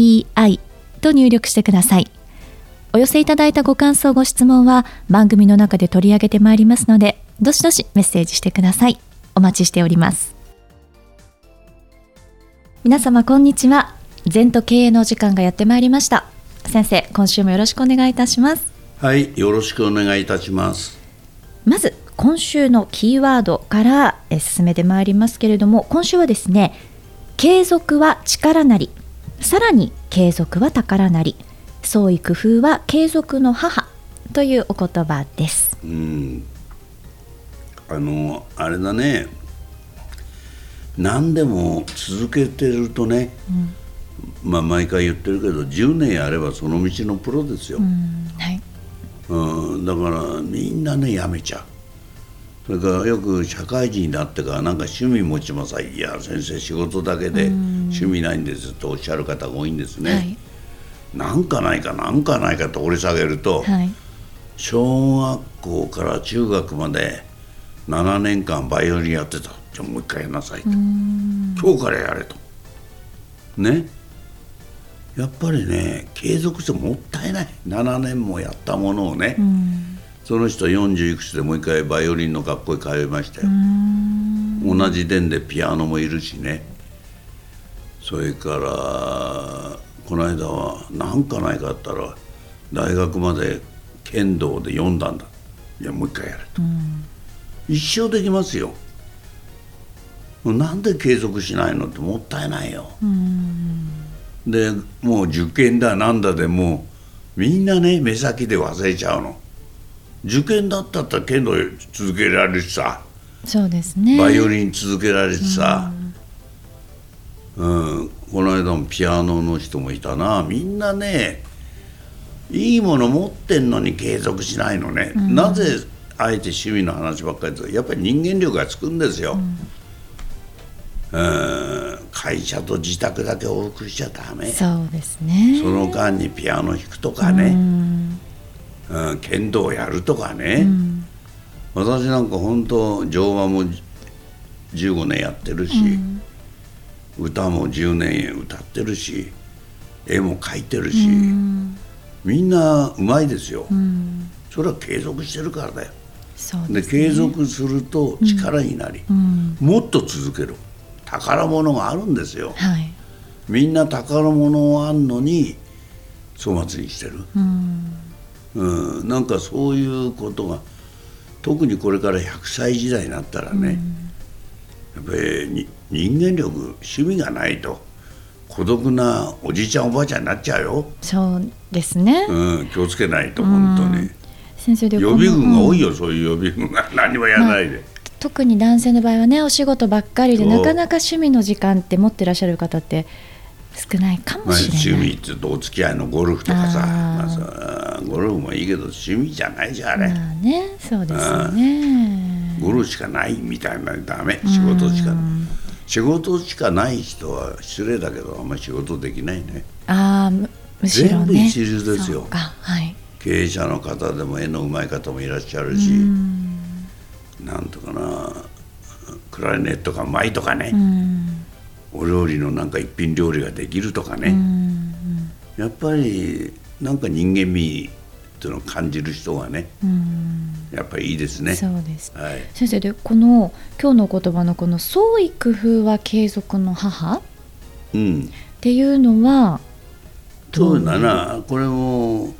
ZENTOKEIEI と入力してください。お寄せいただいたご感想、ご質問は番組の中で取り上げてまいりますので、どしどしメッセージしてください。お待ちしております。皆様、こんにちは。全と経営の時間がやってまいりました。先生、今週もよろしくお願いいたします。はい、よろしくお願いいたします。まず、今週のキーワードから進めてまいりますけれども今週はですね継続は力なりさらに継続は宝なり創意工夫は継続の母というお言葉です。うん。あのあれだね。何でも続けてるとね、うん、まあ毎回言ってるけど10年やればその道のプロですよ、うん。はい。うん、だからみんなねやめちゃうそれからよく社会人になってからなんか趣味持ちまさいや先生仕事だけで趣味ないんですとおっしゃる方が多いんですね、はい、なんかないかなんかないかと掘り下げると、はい、小学校から中学まで7年間バイオリンやってた。じゃあもう一回やんなさいと。今日からやれと。ね。やっぱりね継続してもったいない。7年もやったものをね、その人40いくつでもう一回バイオリンの学校へ通いましたよ。同じ殿でピアノもいるしね。それからこの間は何かないかあったら大学まで剣道で読んだんだ。いやもう一回やると。一生できますよ。なんで継続しないのってもったいないよ。でもう受験だなんだでもうみんなね目先で忘れちゃうの受験だったら剣道続けられるしさそうですね。バイオリン続けられてさ、うん、うん、この間もピアノの人もいたな。みんなねいいもの持ってんのに継続しないのね、うん、なぜあえて趣味の話ばっかりでやっぱり人間力がつくんですよ、うん、うん。会社と自宅だけ往復しちゃダメ。そうですね。その間にピアノ弾くとかね、うんうん、剣道やるとかね、うん、私なんか本当乗馬も15年やってるし、うん、歌も10年歌ってるし絵も描いてるし、うん、みんなうまいですよ、それは継続してるからだよ。で、ね、継続すると力になり、もっと続ける。宝物があるんですよ、はい、みんな宝物あんのに粗末にしてる、うん、なんかそういうことが特にこれから100歳時代になったらね、うん、やっぱり人間力趣味がないと孤独なおじいちゃんおばあちゃんになっちゃうよ。そうですね、うん、気をつけないと本当に、先生で予備軍が多いよ、そういう予備軍が。何もやらないで、まあ特に男性の場合はねお仕事ばっかりでなかなか趣味の時間って持ってらっしゃる方って少ないかもしれない、まあ、趣味って言うとお付き合いのゴルフとかさまあ、さゴルフもいいけど趣味じゃないじゃんあれ、まあねそうですよね。ゴルフしかないみたいなダメ仕事しか。仕事しかない人は失礼だけどあんまり仕事できないね。ああむしろ、ね、全部一流ですよ、はい、経営者の方でも絵のうまい方もいらっしゃるしなんとかなクラリネットがうまいとかねお料理のなんか一品料理ができるとかね、やっぱりなんか人間味っていうのを感じる人がね、やっぱりいいですね。そうです、はい、先生でこの今日の言葉のこの創意工夫は継続の母、うん、っていうのはそうだな。これも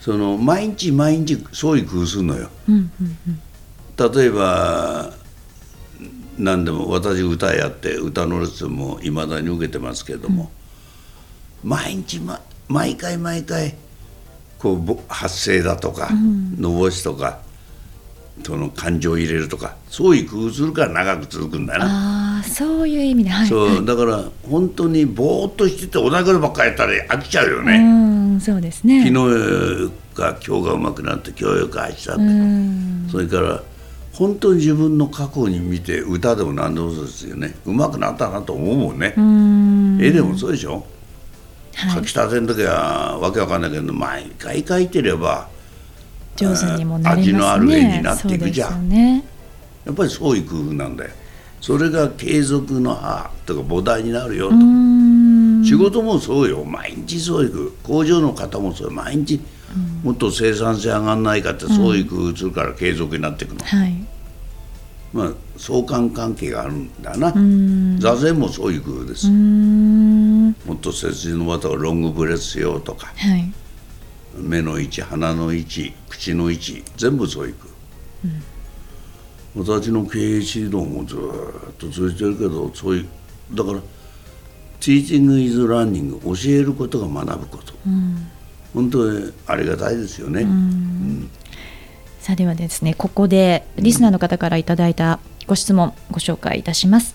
その毎日毎日創意工夫するのよ。うんうんうん、例えば何でも私歌やって歌のレッスンもいまだに受けてますけども、うん、毎日、ま、毎回毎回こう発声だとか、うん、のぼしとかその感情を入れるとかそういう工夫するから長く続くんだな。あそういう意味で、はい、そうだから本当にぼーっとしてて同じことばっかりやったら飽きちゃうよね。うんそうですね。昨日が今日がうまくなって今日よく明日って。それから本当に自分の過去に見て歌でも何でもそうですよね。うまくなったなと思うもんね。絵でもそうでしょ、はい、書きたての時はわけわかんないけど毎回書いてれば上手にもなりますね。味のある絵になっていくじゃん、ね、やっぱり創意工夫なんだよ。それが継続の母とか母題になるよと。仕事もそうよ。毎日創意工夫工場の方もそう毎日もっと生産性上がんないかって創意工夫するから継続になっていくの、はい。まあ相関関係があるんだな。座禅もそういう工夫です。もっと背筋の綿をロングブレスしようとか、はい、目の位置鼻の位置口の位置全部そういう工夫、私の経営指導もずっと続いてるけどそういうだからティーチング・イズ・ランニング教えることが学ぶこと、うん、本当にありがたいですよね。うん。さあではですねここでリスナーの方からいただいたご質問ご紹介いたします。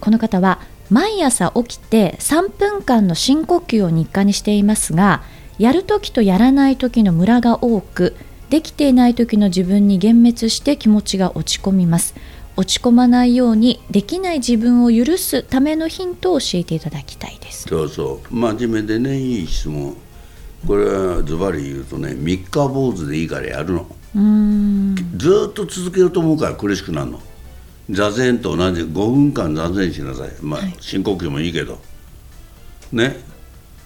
この方は毎朝起きて3分間の深呼吸を日課にしていますがやるときとやらないときのムラが多くできていない時の自分に幻滅して気持ちが落ち込みます。落ち込まないようにできない自分を許すためのヒントを教えていただきたいです。そうそう。真面目でねいい質問これはズバリ言うとね三日坊主でいいからやるの。ずっと続けようと思うから苦しくなるの。座禅と同じ5分間座禅しなさい。まあ、はい、深呼吸もいいけど。ね。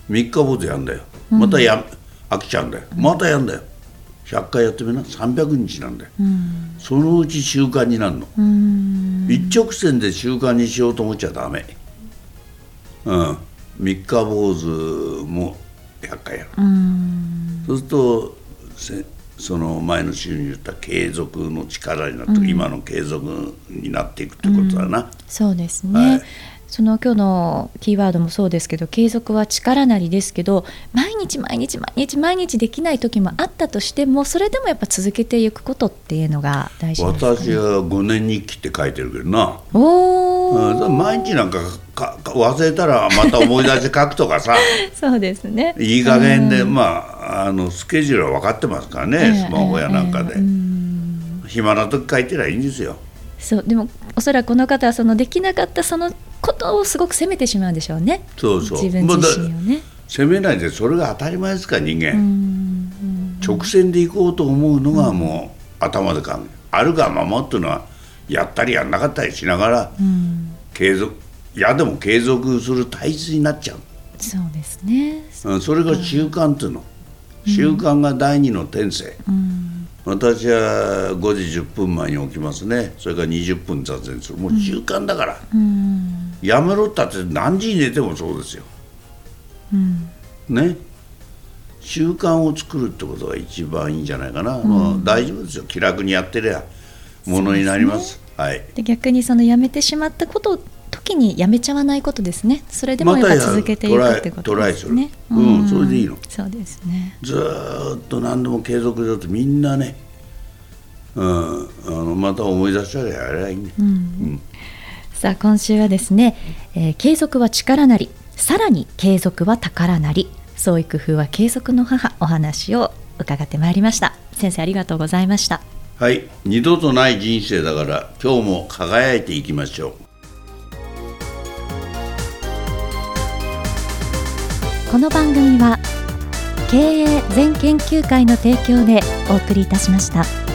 3日坊主やんだよ。またや、飽きちゃうんだよ。またやんだよ。100回やってみな。300日なんだよ、そのうち習慣になるの。一直線で習慣にしようと思っちゃダメ。うん。三日坊主も100回やるそうするとその前の週に言った継続の力になって、うん、今の継続になっていくってことだな、うん、そうですね、はい、その今日のキーワードもそうですけど継続は力なりですけど毎日毎日毎日毎日できない時もあったとしてもそれでもやっぱ続けていくことっていうのが大事ですか、ね、私は5年日記って書いてるけどな。おお、うん、毎日なんかか忘れたらまた思い出して書くとかさ。そうですね。いい加減で、まああのスケジュールは分かってますからね、スマホやなんかで、暇な時書いてりゃいいんですよ。そうでもおそらくこの方はそのできなかったそのことをすごく責めてしまうんでしょうね。そうそう。自分自身をね。責めないでそれが当たり前ですから人間。直線で行こうと思うのがもう頭で考えあるがままっていうのはやったりやんなかったりしながら継続いやでも継続する体質になっちゃう。そうですね、うん、それが習慣っていうの、習慣が第二の天性、私は5時10分前に起きますね。それから20分座禅する。もう習慣だから、やめろったって何時に寝てもそうですよ、ね。習慣を作るってことが一番いいんじゃないかな、もう大丈夫ですよ。気楽にやってりゃものになります、ね、はい。で逆にそのやめてしまったこと時にやめちゃわないことですね。それでもやっぱ続けていくってことですね、ま、うん、それでいいの。そうですね。ずっと何でも継続だとみんなね、うん、あのまた思い出したらやればいいね、うん、うん、さあ今週はですね、えー、継続は力なりさらに継続は宝なり。創意工夫は継続の母お話を伺ってまいりました。先生ありがとうございましたはい二度とない人生だから今日も輝いていきましょうこの番組は経営全研究会の提供でお送りいたしました。